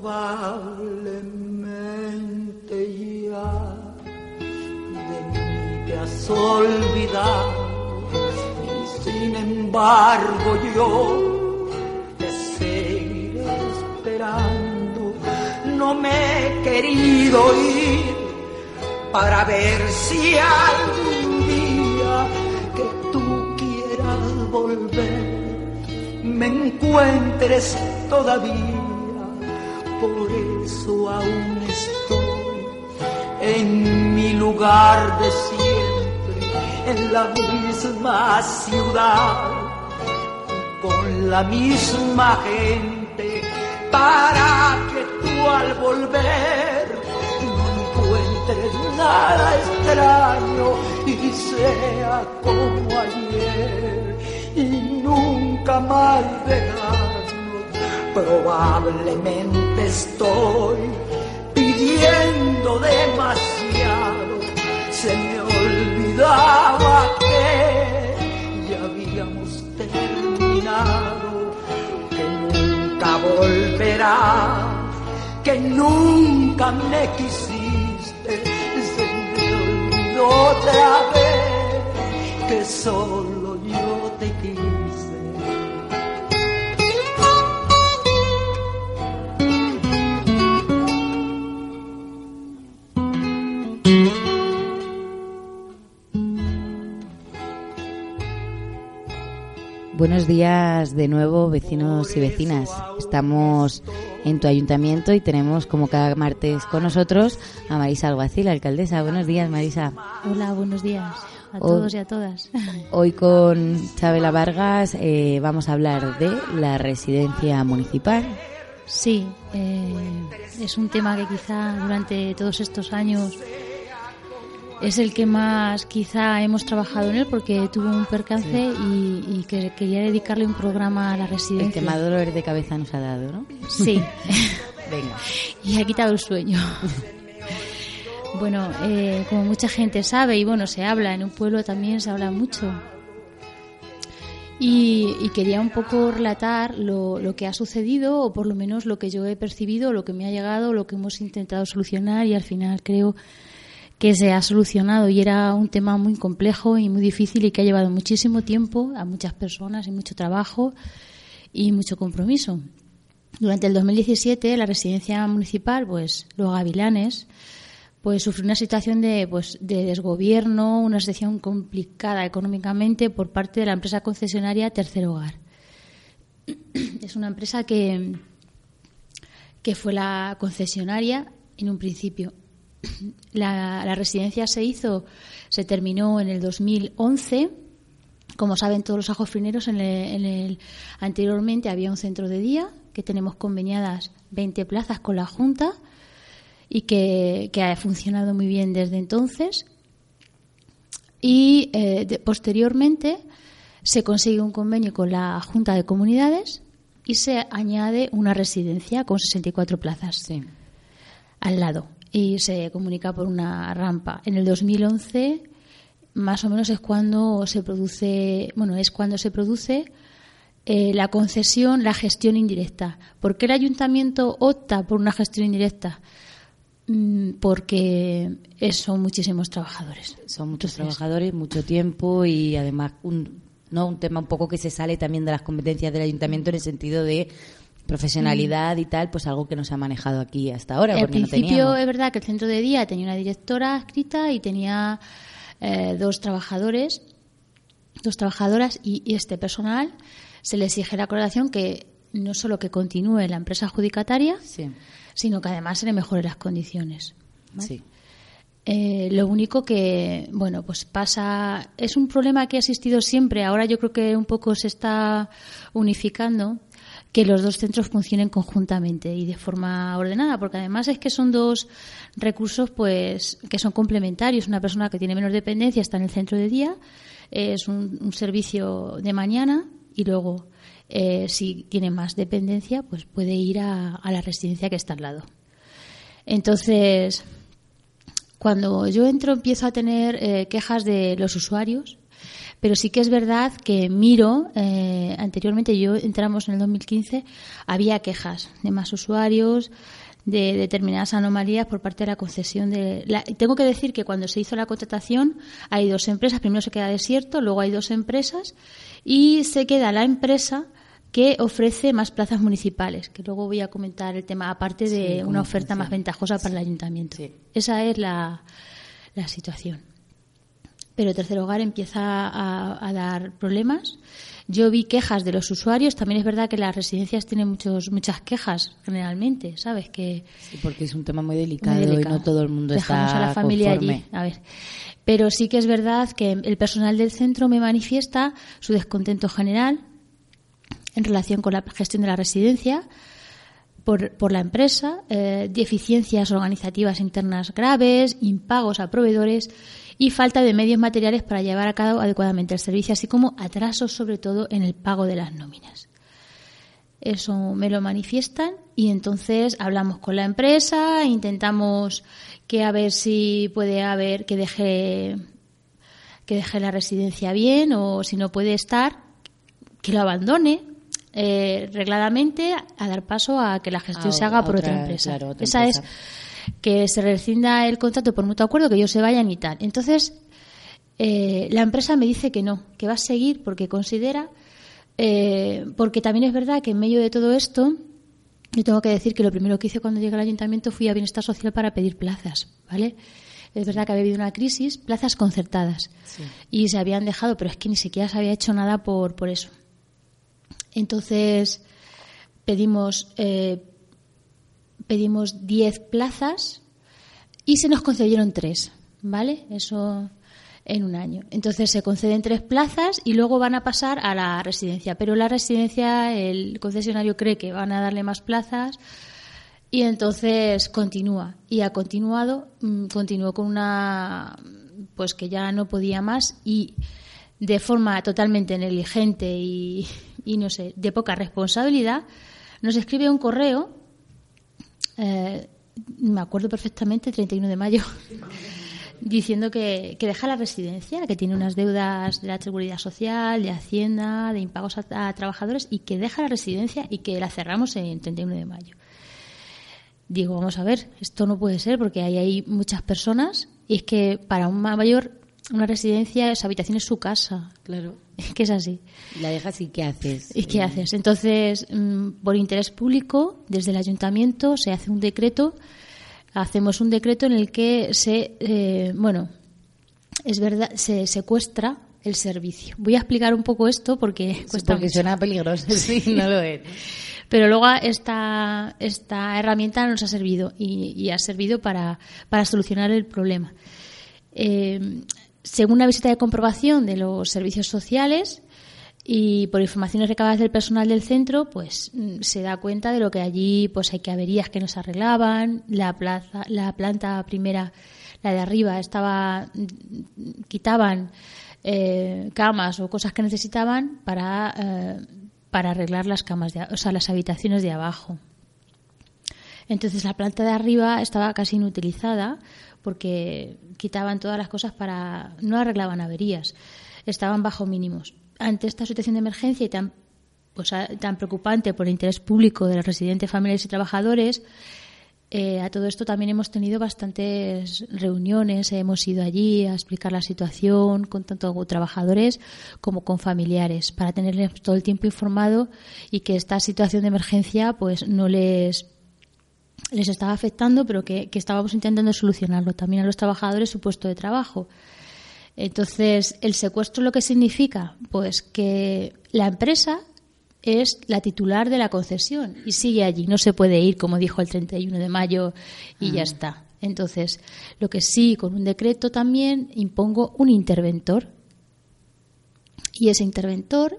Probablemente ya de mí te has olvidado y sin embargo yo te seguiré esperando. No me he querido ir para ver si algún día que tú quieras volver me encuentres todavía por eso aún estoy en mi lugar de siempre, en la misma ciudad, con la misma gente, para que tú al volver no encuentres nada extraño y sea como ayer y nunca más dejar Probablemente estoy pidiendo demasiado. Se me olvidaba que ya habíamos terminado, que nunca volverá, que nunca me quisiste. Se me olvidó otra vez que solo yo te quise. Buenos días de nuevo, vecinos y vecinas. Estamos en tu ayuntamiento y tenemos como cada martes con nosotros a Marisa Alguacil, alcaldesa. Buenos días, Marisa. Hola, buenos días a todos y a todas. Hoy con Chabela Vargas eh, vamos a hablar de la residencia municipal. Sí, eh, es un tema que quizá durante todos estos años es el que más quizá hemos trabajado en él porque tuvo un percance y, que quería dedicarle un programa a la residencia. El que más dolor de cabeza nos ha dado, ¿no? Sí. Venga. Y ha quitado el sueño. bueno, eh, como mucha gente sabe y bueno, se habla, en un pueblo también se habla mucho. Y, quería un poco relatar lo, lo, que ha sucedido, o por lo menos lo que yo he percibido, lo que me ha llegado, lo que hemos intentado solucionar, y al final creo que se ha solucionado y era un tema muy complejo y muy difícil y que ha llevado muchísimo tiempo a muchas personas y mucho trabajo y mucho compromiso. Durante el 2017 la residencia municipal, pues los Gavilanes, pues sufrió una situación de, pues, de desgobierno, una situación complicada económicamente por parte de la empresa concesionaria Tercer Hogar. Es una empresa que, que fue la concesionaria en un principio la, residencia se hizo, se terminó en el 2011. Como saben todos los ajofrineros, en el, anteriormente había un centro de día que tenemos conveniadas 20 plazas con la Junta y que, ha funcionado muy bien desde entonces. Y eh, posteriormente se consigue un convenio con la Junta de Comunidades y se añade una residencia con 64 plazas al lado y se comunica por una rampa. En el 2011 más o menos es cuando se produce, bueno, es cuando se produce eh, la concesión, la gestión indirecta. ¿Por qué el ayuntamiento opta por una gestión indirecta? Mm, porque son muchísimos trabajadores. Son muchos trabajadores, mucho tiempo y además un, no un tema un poco que se sale también de las competencias del ayuntamiento en el sentido de profesionalidad y tal, pues algo que no se ha manejado aquí hasta ahora. Al principio es verdad que el centro de día tenía una directora escrita y tenía eh, dos trabajadores, dos trabajadoras y, este personal se le exige la colaboración que no solo que continúe la empresa adjudicataria, sino que además se le mejore las condiciones. Eh, lo único que, bueno, pues pasa, es un problema que ha existido siempre, ahora yo creo que un poco se está unificando, que los dos centros funcionen conjuntamente y de forma ordenada, porque además es que son dos recursos pues que son complementarios. Una persona que tiene menos dependencia está en el centro de día, es un, servicio de mañana y luego eh, si tiene más dependencia pues puede ir a, la residencia que está al lado. Entonces, cuando yo entro empiezo a tener eh, quejas de los usuarios pero sí que es verdad que miro, eh, anteriormente yo entramos en el 2015, había quejas de más usuarios, de determinadas anomalías por parte de la concesión de tengo que decir que cuando se hizo la contratación hay dos empresas. Primero se queda desierto luego hay dos empresas y se queda la empresa que ofrece más plazas municipales que luego voy a comentar el tema aparte de una oferta más ventajosa para el ayuntamiento. Esa es la, la situación pero Tercer Hogar empieza a, dar problemas. Yo vi quejas de los usuarios. También es verdad que las residencias tienen muchos, muchas quejas generalmente, ¿sabes? Que sí, porque es un tema muy delicado, y no todo el mundo Dejamos está a la familia allí. A ver. Pero sí que es verdad que el personal del centro me manifiesta su descontento general en relación con la gestión de la residencia. Por, por, la empresa, eh, deficiencias organizativas internas graves, impagos a proveedores y falta de medios materiales para llevar a cabo adecuadamente el servicio, así como atrasos sobre todo en el pago de las nóminas. Eso me lo manifiestan y entonces hablamos con la empresa, intentamos que a ver si puede haber que deje que deje la residencia bien o si no puede estar que lo abandone eh, regladamente a dar paso a que la gestión se haga por otra, empresa. Esa es que se rescinda el contrato por mutuo acuerdo, que ellos se vayan y tal. Entonces, eh, la empresa me dice que no, que va a seguir porque considera, eh, porque también es verdad que en medio de todo esto, yo tengo que decir que lo primero que hice cuando llegué al ayuntamiento fui a Bienestar Social para pedir plazas, ¿vale? Es verdad que había habido una crisis, plazas concertadas. Y se habían dejado, pero es que ni siquiera se había hecho nada por, por eso. Entonces, pedimos eh, pedimos 10 plazas y se nos concedieron 3, ¿vale? Eso en un año. Entonces se conceden tres plazas y luego van a pasar a la residencia. Pero la residencia, el concesionario cree que van a darle más plazas y entonces continúa. Y ha continuado, mm, continuó con una, pues que ya no podía más y de forma totalmente negligente y, y no sé, de poca responsabilidad, nos escribe un correo eh, me acuerdo perfectamente, 31 de mayo, diciendo que, deja la residencia, que tiene unas deudas de la Seguridad Social, de Hacienda, de impagos a, trabajadores y que deja la residencia y que la cerramos en 31 de mayo. Digo, vamos a ver, esto no puede ser porque hay, hay muchas personas y es que para un mayor una residencia, esa habitación es su casa. Claro. Que es así. La dejas y ¿qué haces? ¿Y qué haces? Entonces, mm, por interés público, desde el ayuntamiento se hace un decreto, hacemos un decreto en el que se, eh, bueno, es verdad, se secuestra el servicio. Voy a explicar un poco esto porque cuesta Porque suena peligroso, sí, no lo es. Pero luego esta, esta herramienta nos ha servido y, ha servido para, para solucionar el problema. Eh, según una visita de comprobación de los servicios sociales y por informaciones recabadas del personal del centro, pues mm, se da cuenta de lo que allí pues hay que averías que no se arreglaban, la plaza, la planta primera, la de arriba, estaba mm, quitaban eh, camas o cosas que necesitaban para, eh, para arreglar las camas, de, o sea, las habitaciones de abajo. Entonces la planta de arriba estaba casi inutilizada porque quitaban todas las cosas para no arreglaban averías, estaban bajo mínimos. Ante esta situación de emergencia y tan pues, tan preocupante por el interés público de los residentes, familiares y trabajadores, eh, a todo esto también hemos tenido bastantes reuniones, hemos ido allí a explicar la situación con tanto trabajadores como con familiares para tenerles todo el tiempo informado y que esta situación de emergencia pues no les les estaba afectando, pero que, estábamos intentando solucionarlo también a los trabajadores su puesto de trabajo. Entonces, el secuestro lo que significa, pues que la empresa es la titular de la concesión y sigue allí, no se puede ir, como dijo el 31 de mayo, y ya ah. está. Entonces, lo que sí, con un decreto también impongo un interventor. Y ese interventor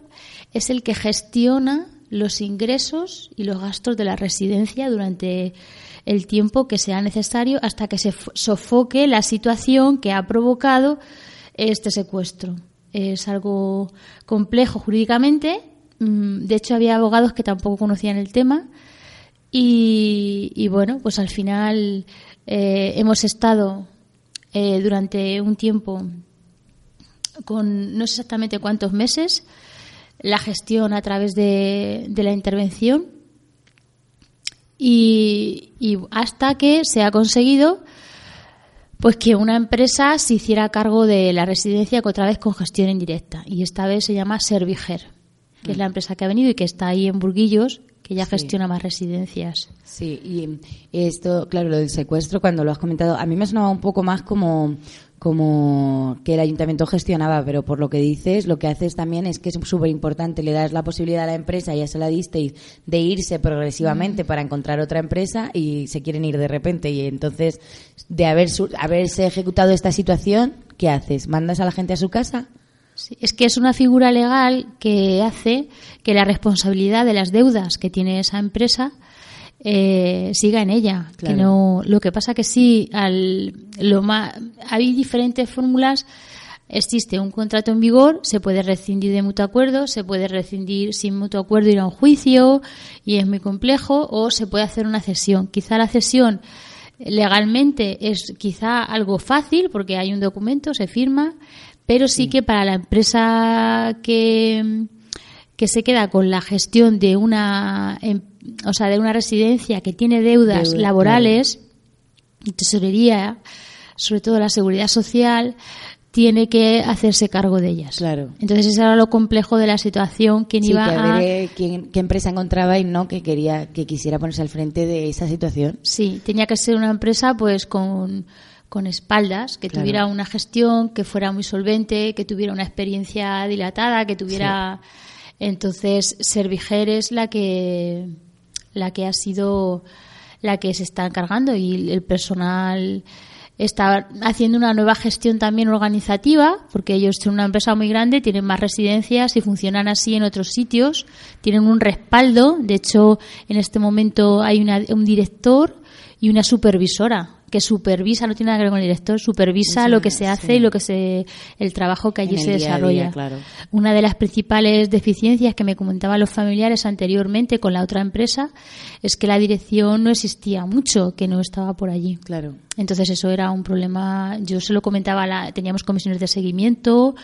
es el que gestiona los ingresos y los gastos de la residencia durante el tiempo que sea necesario hasta que se sofoque la situación que ha provocado este secuestro. Es algo complejo jurídicamente. Mm, de hecho, había abogados que tampoco conocían el tema. Y, bueno, pues al final eh, hemos estado eh, durante un tiempo con no sé exactamente cuántos meses la gestión a través de, de la intervención y, hasta que se ha conseguido pues que una empresa se hiciera cargo de la residencia otra vez con gestión indirecta y esta vez se llama Serviger que es la mm. empresa que ha venido y que está ahí en Burguillos que ya gestiona más residencias. Sí, y esto, claro, lo del secuestro, cuando lo has comentado, a mí me sonaba un poco más como como que el ayuntamiento gestionaba, pero por lo que dices, lo que haces también es que es súper importante, le das la posibilidad a la empresa, ya se la disteis, de irse progresivamente para encontrar otra empresa y se quieren ir de repente. Y entonces, de haber haberse ejecutado esta situación, ¿qué haces? ¿Mandas a la gente a su casa? Sí, es que es una figura legal que hace que la responsabilidad de las deudas que tiene esa empresa eh, siga en ella. Que no, lo que pasa que sí, al, lo más, hay diferentes fórmulas. Existe un contrato en vigor, se puede rescindir de mutuo acuerdo, se puede rescindir sin mutuo acuerdo ir a un juicio y es muy complejo, o se puede hacer una cesión. Quizá la cesión legalmente es quizá algo fácil porque hay un documento, se firma, pero sí que para la empresa que, que se queda con la gestión de una empresa o sea, de una residencia que tiene deudas laborales y tesorería, sobre todo la seguridad social, tiene que hacerse cargo de ellas. Claro. Entonces ese era lo complejo de la situación, quién iba a quién, qué empresa encontraba y no que quería que quisiera ponerse al frente de esa situación. Sí, tenía que ser una empresa pues con con espaldas, que tuviera una gestión que fuera muy solvente, que tuviera una experiencia dilatada, que tuviera entonces Serviger es la que la que ha sido la que se está encargando y el personal está haciendo una nueva gestión también organizativa, porque ellos son una empresa muy grande, tienen más residencias y funcionan así en otros sitios, tienen un respaldo, de hecho en este momento hay un director y una supervisora que supervisa, no tiene nada que ver con el director, supervisa lo que se hace y lo que se, el trabajo que allí se desarrolla. Una de las principales deficiencias que me comentaban los familiares anteriormente con la otra empresa es que la dirección no existía mucho, que no estaba por allí. Claro. Entonces eso era un problema. Yo se lo comentaba, la, teníamos comisiones de seguimiento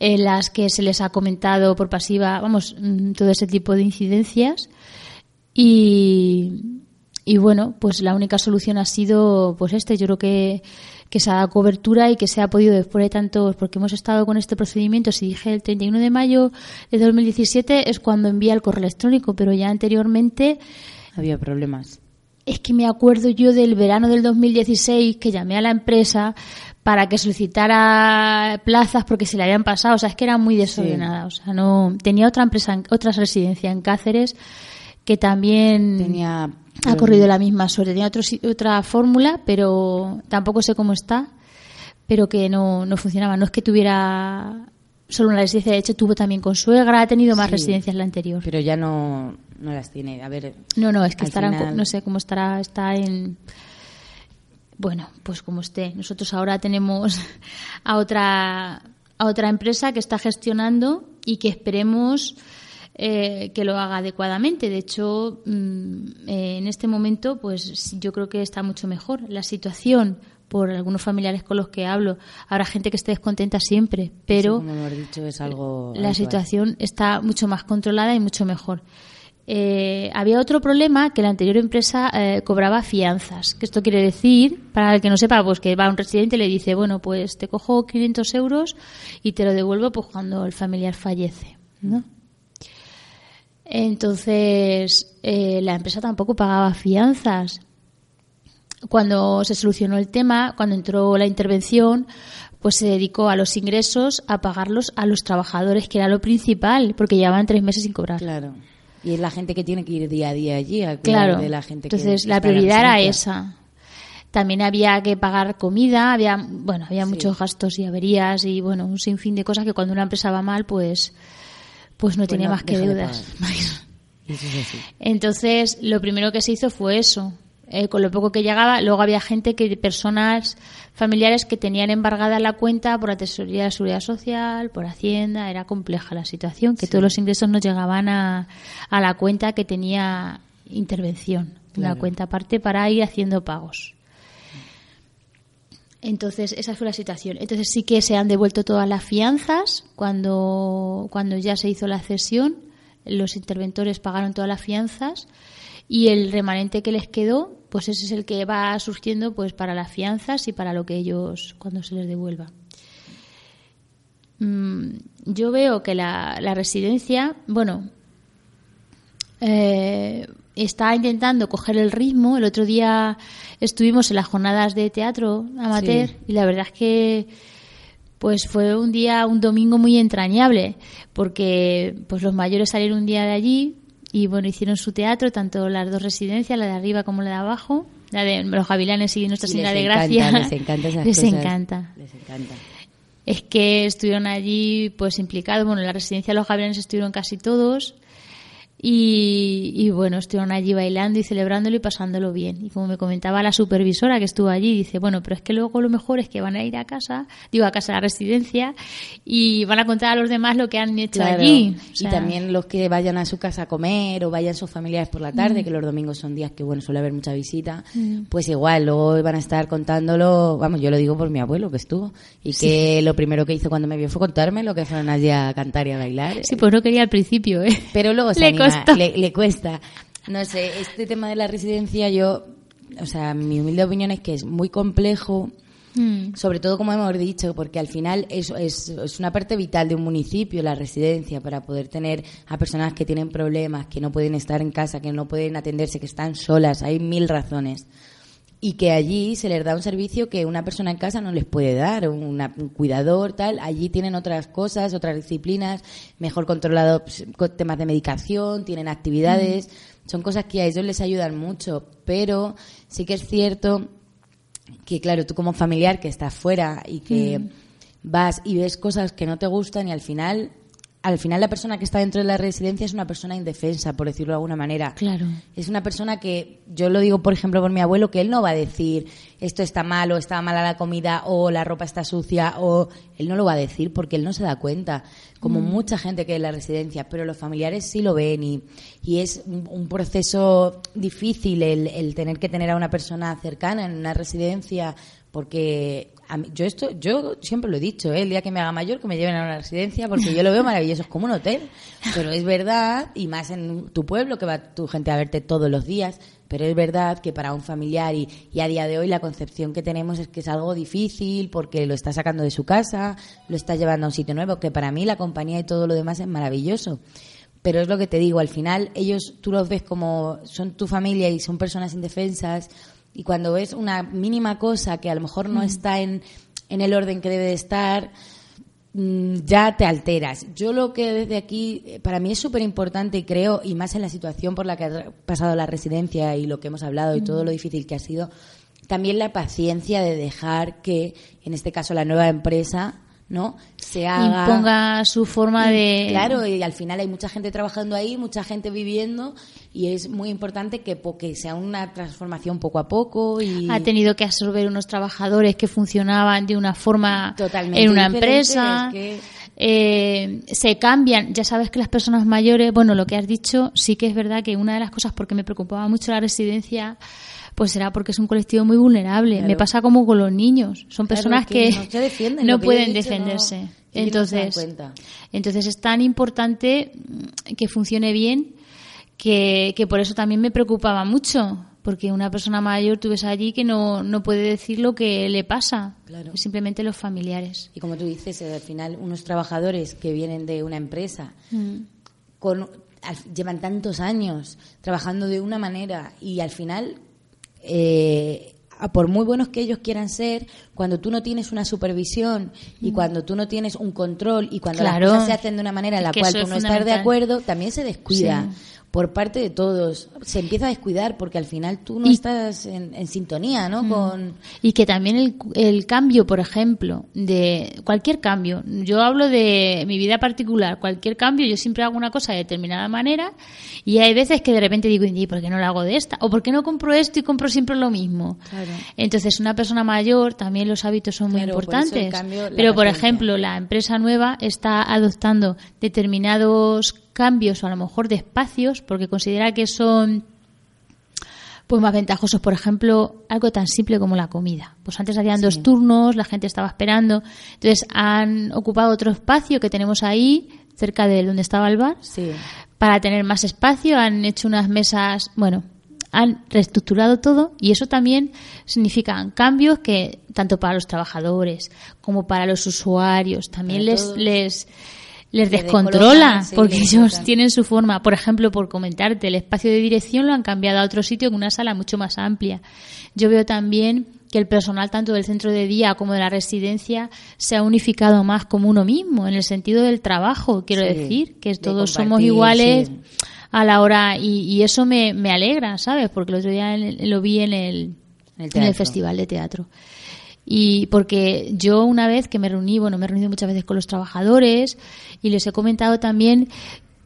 en las que se les ha comentado por pasiva, vamos, mm, todo ese tipo de incidencias y y bueno, pues la única solución ha sido pues este. Yo creo que, que se ha dado cobertura y que se ha podido después de tantos, porque hemos estado con este procedimiento, si dije el 31 de mayo de 2017 es cuando envía el correo electrónico, pero ya anteriormente había problemas. Es que me acuerdo yo del verano del 2016 que llamé a la empresa para que solicitara plazas porque se le habían pasado, o sea, es que era muy desordenada, o sea, no tenía otra empresa, otra residencia en Cáceres que también tenía ha corrido la misma suerte. Tenía otra fórmula, pero tampoco sé cómo está, pero que no, no funcionaba. No es que tuviera solo una residencia, de hecho tuvo también con suegra, ha tenido más residencias la anterior. Pero ya no, no las tiene. A ver. No, no, es que estará, no sé cómo estará, está en. Bueno, pues como esté. Nosotros ahora tenemos a otra, a otra empresa que está gestionando y que esperemos eh, que lo haga adecuadamente. De hecho, mm, eh, en este momento, pues yo creo que está mucho mejor. La situación, por algunos familiares con los que hablo, habrá gente que esté descontenta siempre, pero la situación está mucho más controlada y mucho mejor. Eh, había otro problema que la anterior empresa cobraba fianzas. Que esto quiere decir, para el que no sepa, pues que va un residente y le dice, bueno, pues te cojo 500 euros y te lo devuelvo pues cuando el familiar fallece, ¿no? Entonces, eh, la empresa tampoco pagaba fianzas. Cuando se solucionó el tema, cuando entró la intervención, pues se dedicó a los ingresos, a pagarlos a los trabajadores, que era lo principal, porque llevaban tres meses sin cobrar. Claro. Y es la gente que tiene que ir día a día allí, a claro. de la gente Entonces, la prioridad era esa. También había que pagar comida, había, bueno, había muchos gastos y averías y, bueno, un sinfín de cosas que cuando una empresa va mal, pues pues no tiene más que deudas. Entonces, lo primero que se hizo fue eso. Eh, con lo poco que llegaba, luego había gente que, personas familiares que tenían embargada la cuenta por la Tesorería de Seguridad Social, por Hacienda, era compleja la situación, que todos los ingresos no llegaban a, a la cuenta que tenía intervención, una cuenta aparte para ir haciendo pagos. Entonces, esa fue la situación. Entonces, sí que se han devuelto todas las fianzas cuando, cuando ya se hizo la cesión. Los interventores pagaron todas las fianzas y el remanente que les quedó, pues ese es el que va surgiendo pues para las fianzas y para lo que ellos cuando se les devuelva. Mm, yo veo que la, la residencia, bueno, eh, está intentando coger el ritmo. El otro día estuvimos en las jornadas de teatro amateur y la verdad es que pues fue un día, un domingo muy entrañable, porque pues los mayores salieron un día de allí y bueno, hicieron su teatro, tanto las dos residencias, la de arriba como la de abajo, la de los Gavilanes y Nuestra Señora de Gracia. les encanta les encanta. Les encanta. Es que estuvieron allí pues implicados, bueno, en la residencia de los Gavilanes estuvieron casi todos y, bueno, estuvieron allí bailando y celebrándolo y pasándolo bien. Y como me comentaba la supervisora que estuvo allí, dice, bueno, pero es que luego lo mejor es que van a ir a casa, digo, a casa de la residencia, y van a contar a los demás lo que han hecho allí. y también los que vayan a su casa a comer o vayan sus familiares por la tarde, mm. que los domingos son días que, bueno, suele haber mucha visita, mm. pues igual, luego van a estar contándolo, vamos, yo lo digo por mi abuelo que estuvo, y que lo primero que hizo cuando me vio fue contarme lo que fueron allí a cantar y a bailar. Sí, pues no quería al principio, ¿eh? Pero luego se le, cuesta. No sé, este tema de la residencia, yo, o sea, mi humilde opinión es que es muy complejo. Mm. Sobre todo, como hemos dicho, porque al final es, es, es, una parte vital de un municipio, la residencia, para poder tener a personas que tienen problemas, que no pueden estar en casa, que no pueden atenderse, que están solas. Hay mil razones y que allí se les da un servicio que una persona en casa no les puede dar, un cuidador, tal. Allí tienen otras cosas, otras disciplinas, mejor controlado pues, temas de medicación, tienen actividades, mm. son cosas que a ellos les ayudan mucho, pero sí que es cierto que, claro, tú como familiar que estás fuera y que mm. vas y ves cosas que no te gustan y al final al final la persona que está dentro de la residencia es una persona indefensa, por decirlo de alguna manera. Claro. Es una persona que, yo lo digo por ejemplo por mi abuelo, que él no va a decir esto está mal o está mala la comida o la ropa está sucia o él no lo va a decir porque él no se da cuenta, como mm. mucha gente que es en la residencia, pero los familiares sí lo ven y, y es un, proceso difícil el, el tener que tener a una persona cercana en una residencia porque yo esto yo siempre lo he dicho ¿eh? el día que me haga mayor que me lleven a una residencia porque yo lo veo maravilloso es como un hotel pero es verdad y más en tu pueblo que va tu gente a verte todos los días pero es verdad que para un familiar y, y, a día de hoy la concepción que tenemos es que es algo difícil porque lo está sacando de su casa lo está llevando a un sitio nuevo que para mí la compañía y todo lo demás es maravilloso pero es lo que te digo al final ellos tú los ves como son tu familia y son personas indefensas y cuando ves una mínima cosa que a lo mejor no mm. está en, en el orden que debe de estar, mm, ya te alteras. Yo lo que desde aquí, eh, para mí es súper importante y creo, y más en la situación por la que ha pasado la residencia y lo que hemos hablado y todo mm. lo difícil que ha sido, también la paciencia de dejar que, en este caso, la nueva empresa ¿no? Se haga. Imponga su forma de. Claro, y al final hay mucha gente trabajando ahí, mucha gente viviendo, y es muy importante que, que sea una transformación poco a poco. Y... Ha tenido que absorber unos trabajadores que funcionaban de una forma Totalmente en una empresa. Eh, se cambian. Ya sabes que las personas mayores, bueno, lo que has dicho, sí que es verdad que una de las cosas, porque me preocupaba mucho la residencia pues será porque es un colectivo muy vulnerable. Me pasa como con los niños. Son personas que, no, pueden defenderse. entonces, entonces es tan importante que funcione bien que, por eso también me preocupaba mucho. Porque una persona mayor tú ves allí que no, no puede decir lo que le pasa. Simplemente los familiares. Y como tú dices, eh, al final unos trabajadores que vienen de una empresa mm. con, llevan tantos años trabajando de una manera y al final eh, por muy buenos que ellos quieran ser, cuando tú no tienes una supervisión y cuando tú no tienes un control y cuando las cosas se hacen de una manera en la cual tú no estás de acuerdo, también se descuida. Por parte de todos. Se empieza a descuidar porque al final tú no estás en, sintonía, ¿no? Mm. Con... Y que también el, el, cambio, por ejemplo, de cualquier cambio, yo hablo de mi vida particular, cualquier cambio, yo siempre hago una cosa de determinada manera y hay veces que de repente digo, ¿y por qué no lo hago de esta? ¿O por qué no compro esto y compro siempre lo mismo? Claro. Entonces, una persona mayor, también los hábitos son muy importantes. Pero, por ejemplo, la empresa nueva está adoptando determinados cambios o a lo mejor de espacios porque considera que son pues más ventajosos, por ejemplo, algo tan simple como la comida. Pues antes hacían dos turnos, la gente estaba esperando, entonces han ocupado otro espacio que tenemos ahí cerca de donde estaba el bar para tener más espacio, han hecho unas mesas, bueno, han reestructurado todo y eso también significa cambios que tanto para los trabajadores como para los usuarios también les, les les descontrola porque ellos tienen su forma. Por ejemplo, por comentarte, el espacio de dirección lo han cambiado a otro sitio con una sala mucho más amplia. Yo veo también que el personal tanto del centro de día como de la residencia se ha unificado más como uno mismo, en el sentido del trabajo, quiero decir, que todos somos iguales a la hora y, eso me, me, alegra, ¿sabes? Porque el otro día lo vi en el, en el festival de teatro. Y porque yo una vez que me reuní, bueno, me he reunido muchas veces con los trabajadores y les he comentado también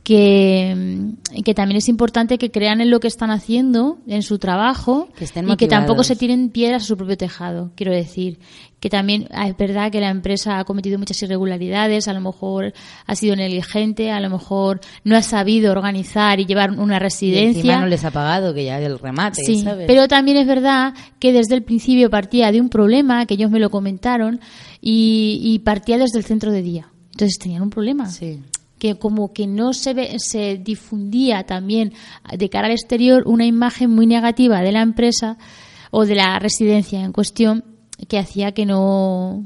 que, que también es importante que crean en lo que están haciendo, en su trabajo, y que tampoco se tiren piedras a su propio tejado. Quiero decir que también ah, es verdad que la empresa ha cometido muchas irregularidades, a lo mejor ha sido negligente, a lo mejor no ha sabido organizar y llevar una residencia. Y no les ha pagado, que ya el remate, sí, Pero también es verdad que desde el principio partía de un problema, que ellos me lo comentaron, y, y partía desde el centro de día. Entonces tenían un problema. Sí que como que no se, ve, se difundía también de cara al exterior una imagen muy negativa de la empresa o de la residencia en cuestión que hacía que no,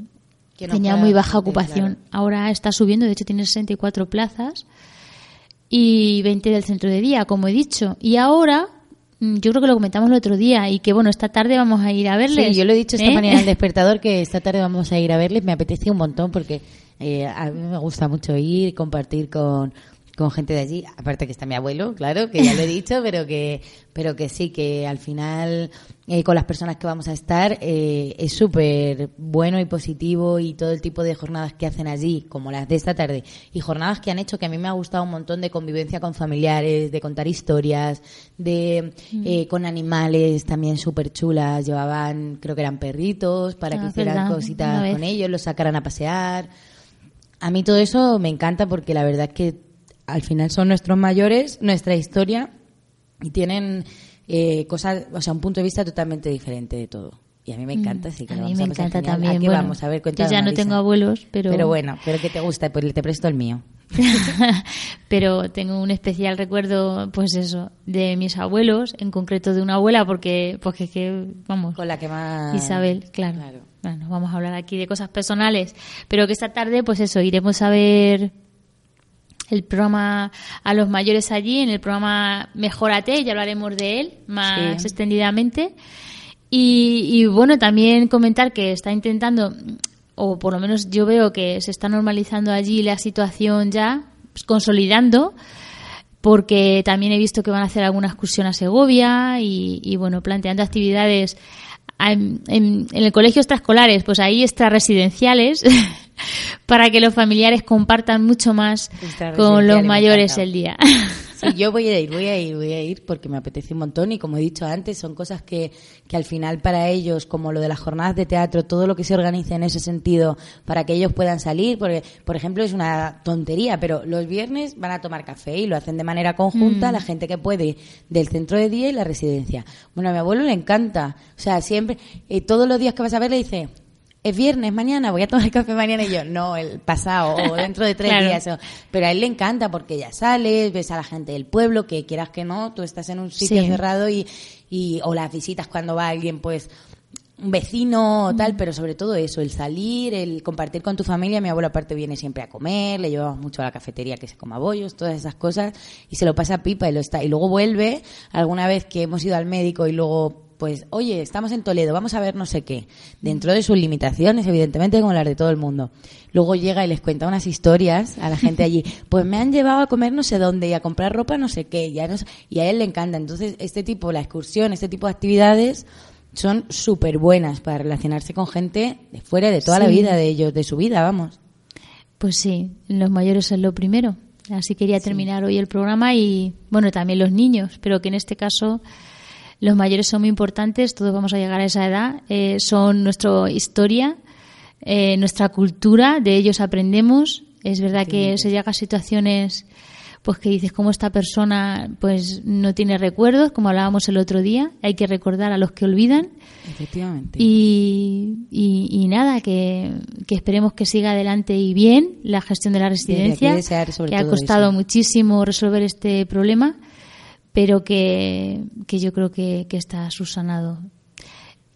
tenía muy baja ocupación. Ahora está subiendo, de hecho tiene 64 plazas y 20 del centro de día, como he dicho. Y ahora mm, yo creo que lo comentamos el otro día y que bueno, esta tarde vamos a ir a verles. Sí, yo lo he dicho esta ¿eh? mañana al despertador que esta tarde vamos a ir a verles. Me apetece un montón porque eh, a mí me gusta mucho ir y compartir con, con gente de allí, aparte que está mi abuelo, claro, que ya lo he dicho, pero que, pero que sí, que al final eh, con las personas que vamos a estar eh, es súper bueno y positivo y todo el tipo de jornadas que hacen allí, como las de esta tarde, y jornadas que han hecho que a mí me ha gustado un montón de convivencia con familiares, de contar historias, de mm. con animales también súper chulas, llevaban, creo que eran perritos para que ah, hicieran cositas con ellos, los sacaran a pasear a mí todo eso me encanta porque la verdad es que al final son nuestros mayores, nuestra historia y tienen eh, cosas, o sea, un punto de vista totalmente diferente de todo. Y a mí me mm, encanta, sí que a mí me encanta también. vamos a ver, yo ya no tengo abuelos, pero pero bueno, pero que te gusta, pues te presto el mío. pero tengo un especial recuerdo, pues eso, de mis abuelos, en concreto de una abuela, porque, porque pues que, vamos. Con la que más. Isabel, claro. Bueno, vamos a hablar aquí de cosas personales, pero que esta tarde, pues eso, iremos a ver el programa a los mayores allí, en el programa Mejórate, ya hablaremos de él más extendidamente. Y, y, bueno, también comentar que está intentando o por lo menos yo veo que se está normalizando allí la situación ya, pues, consolidando, porque también he visto que van a hacer alguna excursión a Segovia y, bueno, planteando actividades en, en, el colegio extraescolares, pues ahí extraresidenciales, para que los familiares compartan mucho más con los mayores el día. Sí, yo voy a ir, voy a ir, voy a ir porque me apetece un montón y como he dicho antes, son cosas que, que al final para ellos, como lo de las jornadas de teatro, todo lo que se organiza en ese sentido para que ellos puedan salir, porque, por ejemplo, es una tontería, pero los viernes van a tomar café y lo hacen de manera conjunta mm. la gente que puede del centro de día y la residencia. Bueno, a mi abuelo le encanta, o sea, siempre, eh, todos los días que vas a ver le dice, es viernes mañana, voy a tomar café mañana y yo, no, el pasado o dentro de tres días. Pero a él le encanta porque ya sales, ves a la gente del pueblo, que quieras que no, tú estás en un sitio cerrado y, y, o las visitas cuando va alguien, pues, un vecino o tal, pero sobre todo eso, el salir, el compartir con tu familia. Mi abuelo aparte viene siempre a comer, le llevamos mucho a la cafetería que se coma bollos, todas esas cosas, y se lo pasa pipa y lo está. Y luego vuelve, alguna vez que hemos ido al médico y luego pues, oye, estamos en Toledo, vamos a ver no sé qué. Dentro de sus limitaciones, evidentemente, como las de todo el mundo. Luego llega y les cuenta unas historias a la gente allí. Pues me han llevado a comer no sé dónde y a comprar ropa no sé qué. Ya no sé- y a él le encanta. Entonces, este tipo, la excursión, este tipo de actividades son súper buenas para relacionarse con gente de fuera de toda la vida de ellos, de su vida, vamos. Pues sí, los mayores es lo primero. Así quería terminar hoy el programa y, bueno, también los niños, pero que en este caso los mayores son muy importantes, todos vamos a llegar a esa edad, eh, son nuestra historia, eh, nuestra cultura, de ellos aprendemos. Es verdad que se llega a situaciones pues que dices cómo esta persona pues no tiene recuerdos, como hablábamos el otro día, hay que recordar a los que olvidan. Efectivamente. Y, y- y nada, que, que esperemos que siga adelante y bien la gestión de la residencia, que ha costado eso. muchísimo resolver este problema, pero que, que yo creo que, que está subsanado.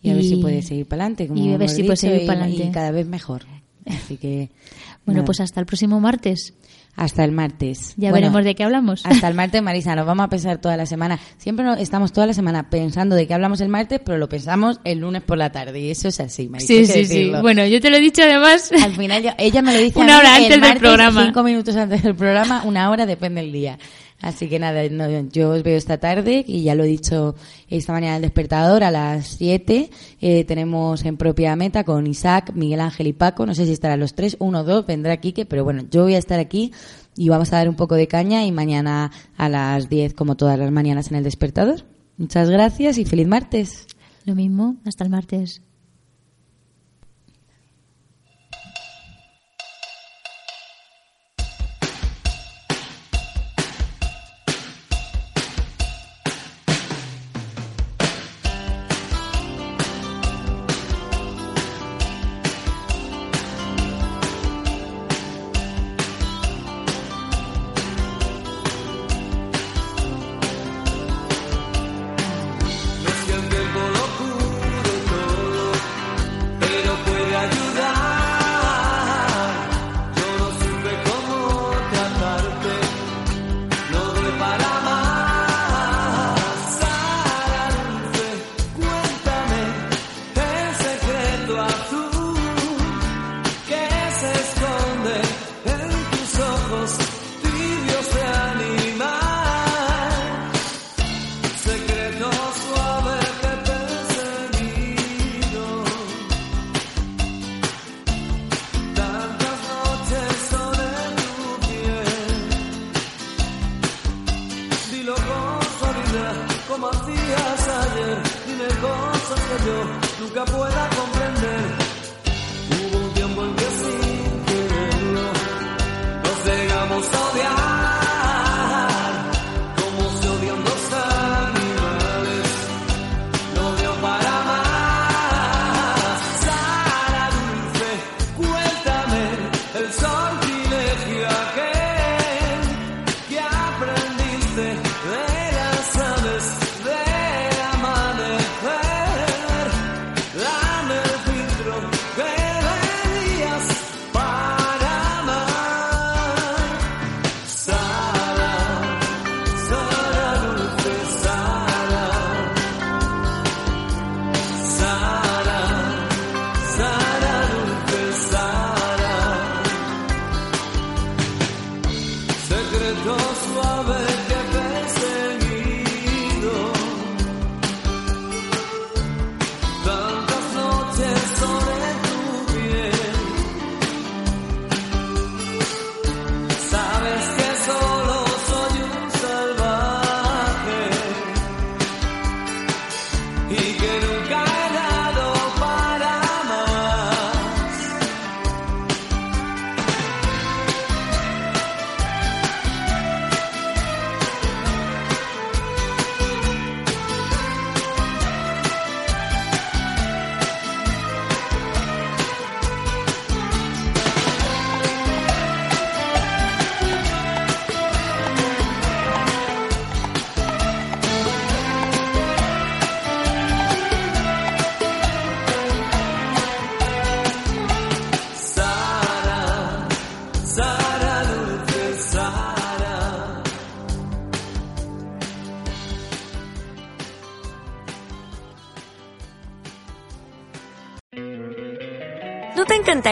y a ver si puede seguir para adelante. y a ver si puede seguir pa'lante. Y cada vez mejor. Así que. Bueno, nada. pues hasta el próximo martes. Hasta el martes. Ya Bueno, veremos de qué hablamos. Hasta el martes, Marisa, nos vamos a pensar toda la semana. Siempre no- estamos toda la semana pensando de qué hablamos el martes, pero lo pensamos el lunes por la tarde. Y eso es así, Marisa. Sí, sí, sí. Bueno, yo te lo he dicho además. Al final, yo- ella me lo dice Una hora el antes del martes, programa. Cinco minutos antes del programa, una hora, depende del día. Así que nada, no, yo os veo esta tarde y ya lo he dicho esta mañana al despertador a las 7. Eh, tenemos en propia meta con Isaac, Miguel Ángel y Paco. No sé si estarán los tres, uno o dos, vendrá Quique, pero bueno, yo voy a estar aquí y vamos a dar un poco de caña y mañana a las 10 como todas las mañanas en el despertador. Muchas gracias y feliz martes. Lo mismo, hasta el martes.